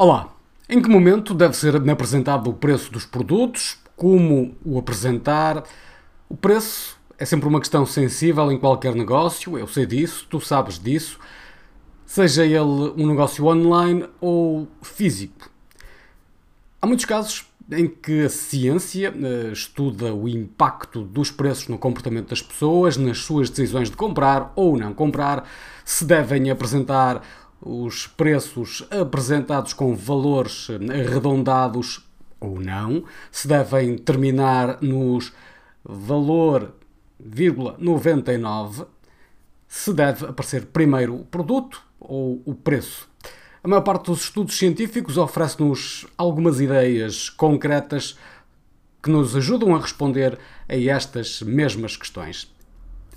Olá! Em que momento deve ser apresentado o preço dos produtos? Como o apresentar? O preço é sempre uma questão sensível em qualquer negócio, eu sei disso, tu sabes disso, seja ele um negócio online ou físico. Há muitos casos em que a ciência uh, estuda o impacto dos preços no comportamento das pessoas, nas suas decisões de comprar ou não comprar, se devem apresentar os preços apresentados com valores arredondados ou não, se devem terminar nos valor, 99, se deve aparecer primeiro o produto ou o preço. A maior parte dos estudos científicos oferece-nos algumas ideias concretas que nos ajudam a responder a estas mesmas questões.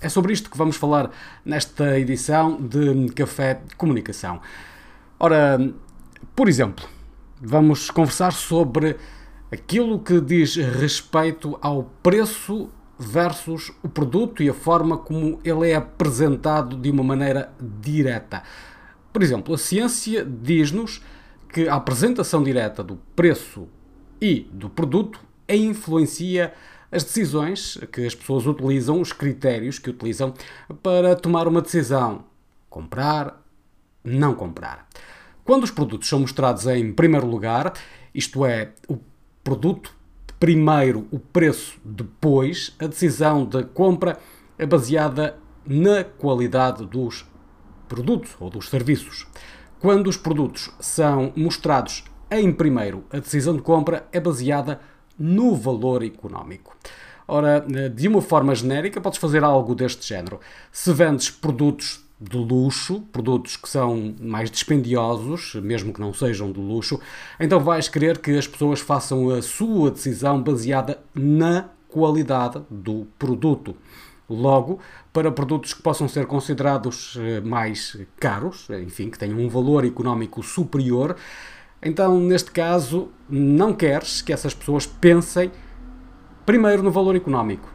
É sobre isto que vamos falar nesta edição de Café de Comunicação. Ora, por exemplo, vamos conversar sobre aquilo que diz respeito ao preço versus o produto e a forma como ele é apresentado de uma maneira direta. Por exemplo, a ciência diz-nos que a apresentação direta do preço e do produto influencia as decisões que as pessoas utilizam, os critérios que utilizam para tomar uma decisão: comprar, não comprar. Quando os produtos são mostrados em primeiro lugar, isto é, o produto primeiro, o preço depois, a decisão de compra é baseada na qualidade dos produtos ou dos serviços. Quando os produtos são mostrados em primeiro, a decisão de compra é baseada no valor económico. Ora, de uma forma genérica, podes fazer algo deste género. Se vendes produtos de luxo, produtos que são mais dispendiosos, mesmo que não sejam de luxo, então vais querer que as pessoas façam a sua decisão baseada na qualidade do produto. Logo, para produtos que possam ser considerados eh, mais caros, enfim, que tenham um valor económico superior, então, neste caso, não queres que essas pessoas pensem primeiro no valor económico.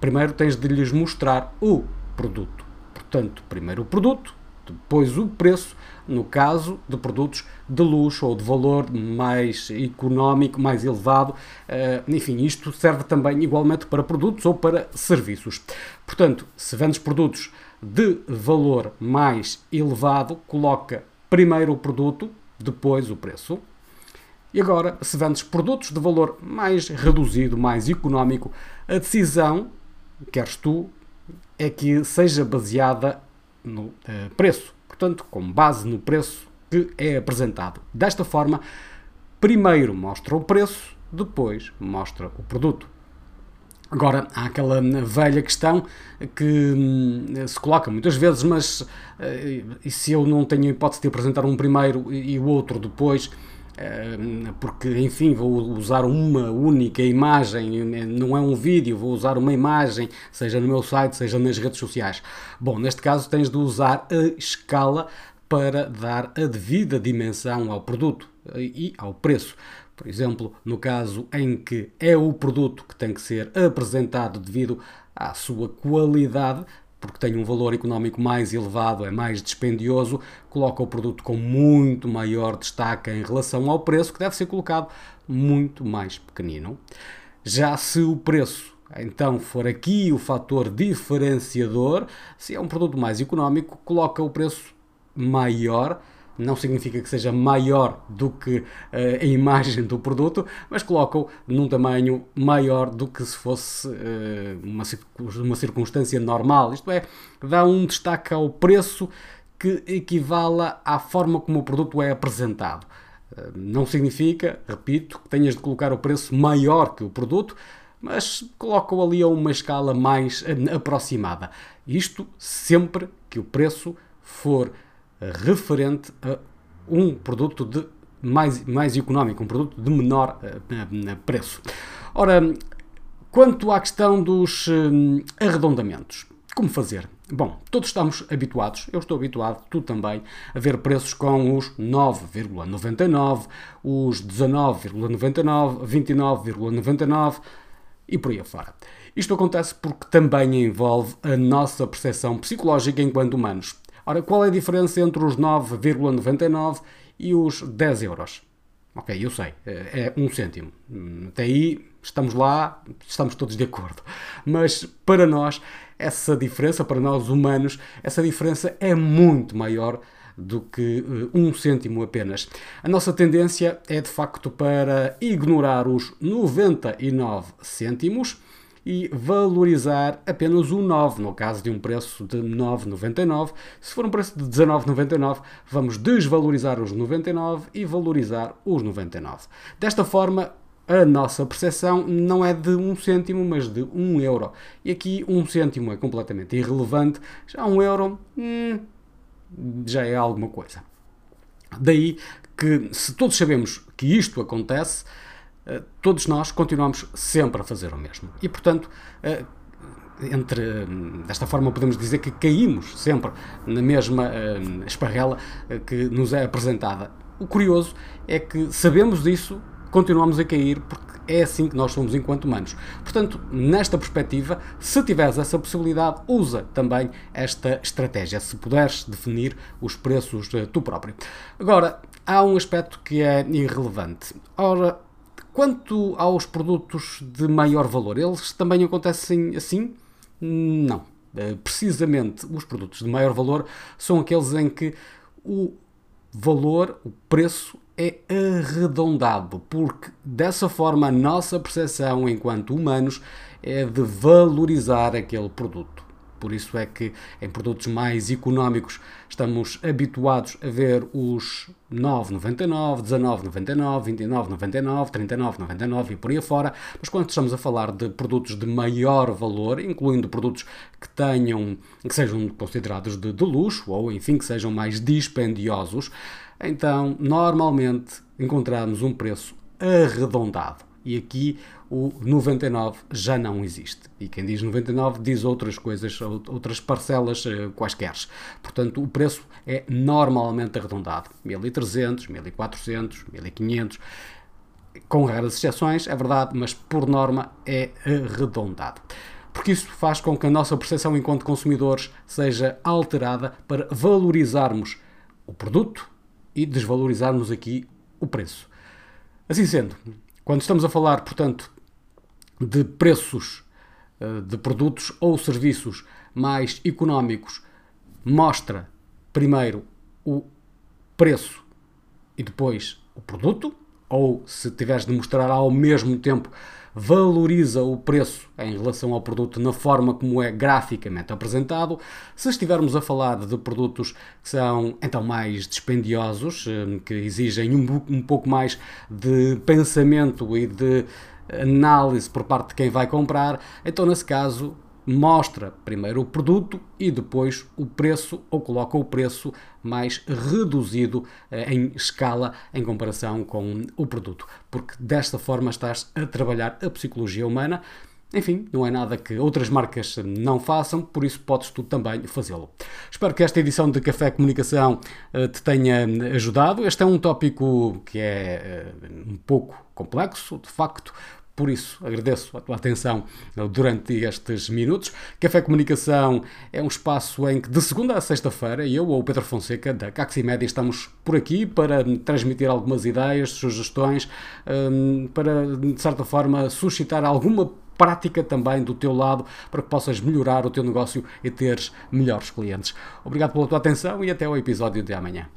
Primeiro tens de lhes mostrar o produto. Portanto, primeiro o produto, depois o preço, no caso de produtos de luxo ou de valor mais económico, mais elevado. Eh, enfim, isto serve também igualmente para produtos ou para serviços. Portanto, se vendes produtos de valor mais elevado, coloca primeiro o produto, depois o preço. E agora, se vendes produtos de valor mais reduzido, mais económico, a decisão, queres tu, é que seja baseada no uh, preço. Portanto, com base no preço que é apresentado. Desta forma, primeiro mostra o preço, depois mostra o produto. Agora, há aquela velha questão que hum, se coloca muitas vezes, mas uh, e se eu não tenho hipótese de apresentar um primeiro e o outro depois, uh, porque, enfim, vou usar uma única imagem, não é um vídeo, vou usar uma imagem, seja no meu site, seja nas redes sociais. Bom, neste caso tens de usar a escala para dar a devida dimensão ao produto e ao preço. Por exemplo, no caso em que é o produto que tem que ser apresentado devido à sua qualidade, porque tem um valor económico mais elevado, é mais dispendioso, coloca o produto com muito maior destaque em relação ao preço, que deve ser colocado muito mais pequenino. Já se o preço então for aqui o fator diferenciador, se é um produto mais económico, coloca o preço maior não significa que seja maior do que uh, a imagem do produto, mas colocam num tamanho maior do que se fosse uh, uma, circunstância normal. Isto é, dá um destaque ao preço que equivala à forma como o produto é apresentado. Uh, não significa, repito, que tenhas de colocar o preço maior que o produto, mas colocam ali a uma escala mais aproximada. Isto sempre que o preço for referente a um produto de mais, mais económico, um produto de menor uh, preço. Ora, quanto à questão dos arredondamentos, como fazer? Bom, todos estamos habituados, eu estou habituado, tu também, a ver preços com os 9,99, os 19,99, 29,99 e por aí afora. Isto acontece porque também envolve a nossa percepção psicológica enquanto humanos. Ora, qual é a diferença entre os 9,99 e os 10 euros? Ok, eu sei, é um cêntimo. Até aí estamos lá, estamos todos de acordo. Mas para nós, essa diferença, para nós humanos, essa diferença é muito maior do que uh, um cêntimo apenas. A nossa tendência é de facto para ignorar os 99 cêntimos e valorizar apenas o 9, no caso de um preço de 9,99. Se for um preço de 19,99, vamos desvalorizar os 99 e valorizar os 99. Desta forma, a nossa percepção não é de um cêntimo, mas de um euro. E aqui um cêntimo é completamente irrelevante, já um euro hum, já é alguma coisa. Daí que, se todos sabemos que isto acontece, todos nós continuamos sempre a fazer o mesmo. E, portanto, eh, entre desta forma podemos dizer que caímos sempre na mesma eh, esparrela que nos é apresentada. O curioso é que sabemos disso, continuamos a cair porque é assim que nós somos enquanto humanos. Portanto, nesta perspectiva, se tiveres essa possibilidade, usa também esta estratégia, se puderes definir os preços tu próprio. Agora, há um aspecto que é irrelevante. Ora, quanto aos produtos de maior valor, eles também acontecem assim? Não. Eh, precisamente os produtos de maior valor são aqueles em que o valor, o preço é arredondado, porque dessa forma a nossa percepção enquanto humanos é de valorizar aquele produto. Por isso é que em produtos mais económicos estamos habituados a ver os 9,99, 19,99, 29,99, 39,99 e por aí afora, mas quando estamos a falar de produtos de maior valor, incluindo produtos que tenham, que sejam considerados de, de luxo ou enfim que sejam mais dispendiosos, então normalmente encontramos um preço arredondado. E aqui o 99 já não existe. E quem diz 99 diz outras coisas, outras parcelas eh, quaisquer. Portanto, o preço é normalmente arredondado. 1300, 1400, 1500 com raras exceções, é verdade, mas por norma é arredondado. Porque isso faz com que a nossa percepção enquanto consumidores seja alterada para valorizarmos o produto e desvalorizarmos aqui o preço. Assim sendo, quando estamos a falar, portanto, de preços eh, de produtos ou serviços mais económicos, mostra primeiro o preço e depois o produto, ou se tiveres de mostrar ao mesmo tempo valoriza o preço em relação ao produto na forma como é graficamente apresentado. Se estivermos a falar de produtos que são então mais dispendiosos, eh, que exigem um, um pouco mais de pensamento e de análise por parte de quem vai comprar, então nesse caso mostra primeiro o produto e depois o preço, ou coloca o preço mais reduzido eh, em escala em comparação com o produto, porque desta forma estás a trabalhar a psicologia humana. Enfim, não é nada que outras marcas não façam, por isso podes tu também fazê-lo. Espero que esta edição de Café Comunicação eh, te tenha ajudado. Este é um tópico que é eh, um pouco complexo, de facto, por isso, agradeço a tua atenção durante estes minutos. Café Comunicação é um espaço em que, de segunda a sexta-feira, eu ou o Pedro Fonseca, da Caximédia, estamos por aqui para transmitir algumas ideias, sugestões, hum, para, de certa forma, suscitar alguma prática também do teu lado para que possas melhorar o teu negócio e teres melhores clientes. Obrigado pela tua atenção e até ao episódio de amanhã.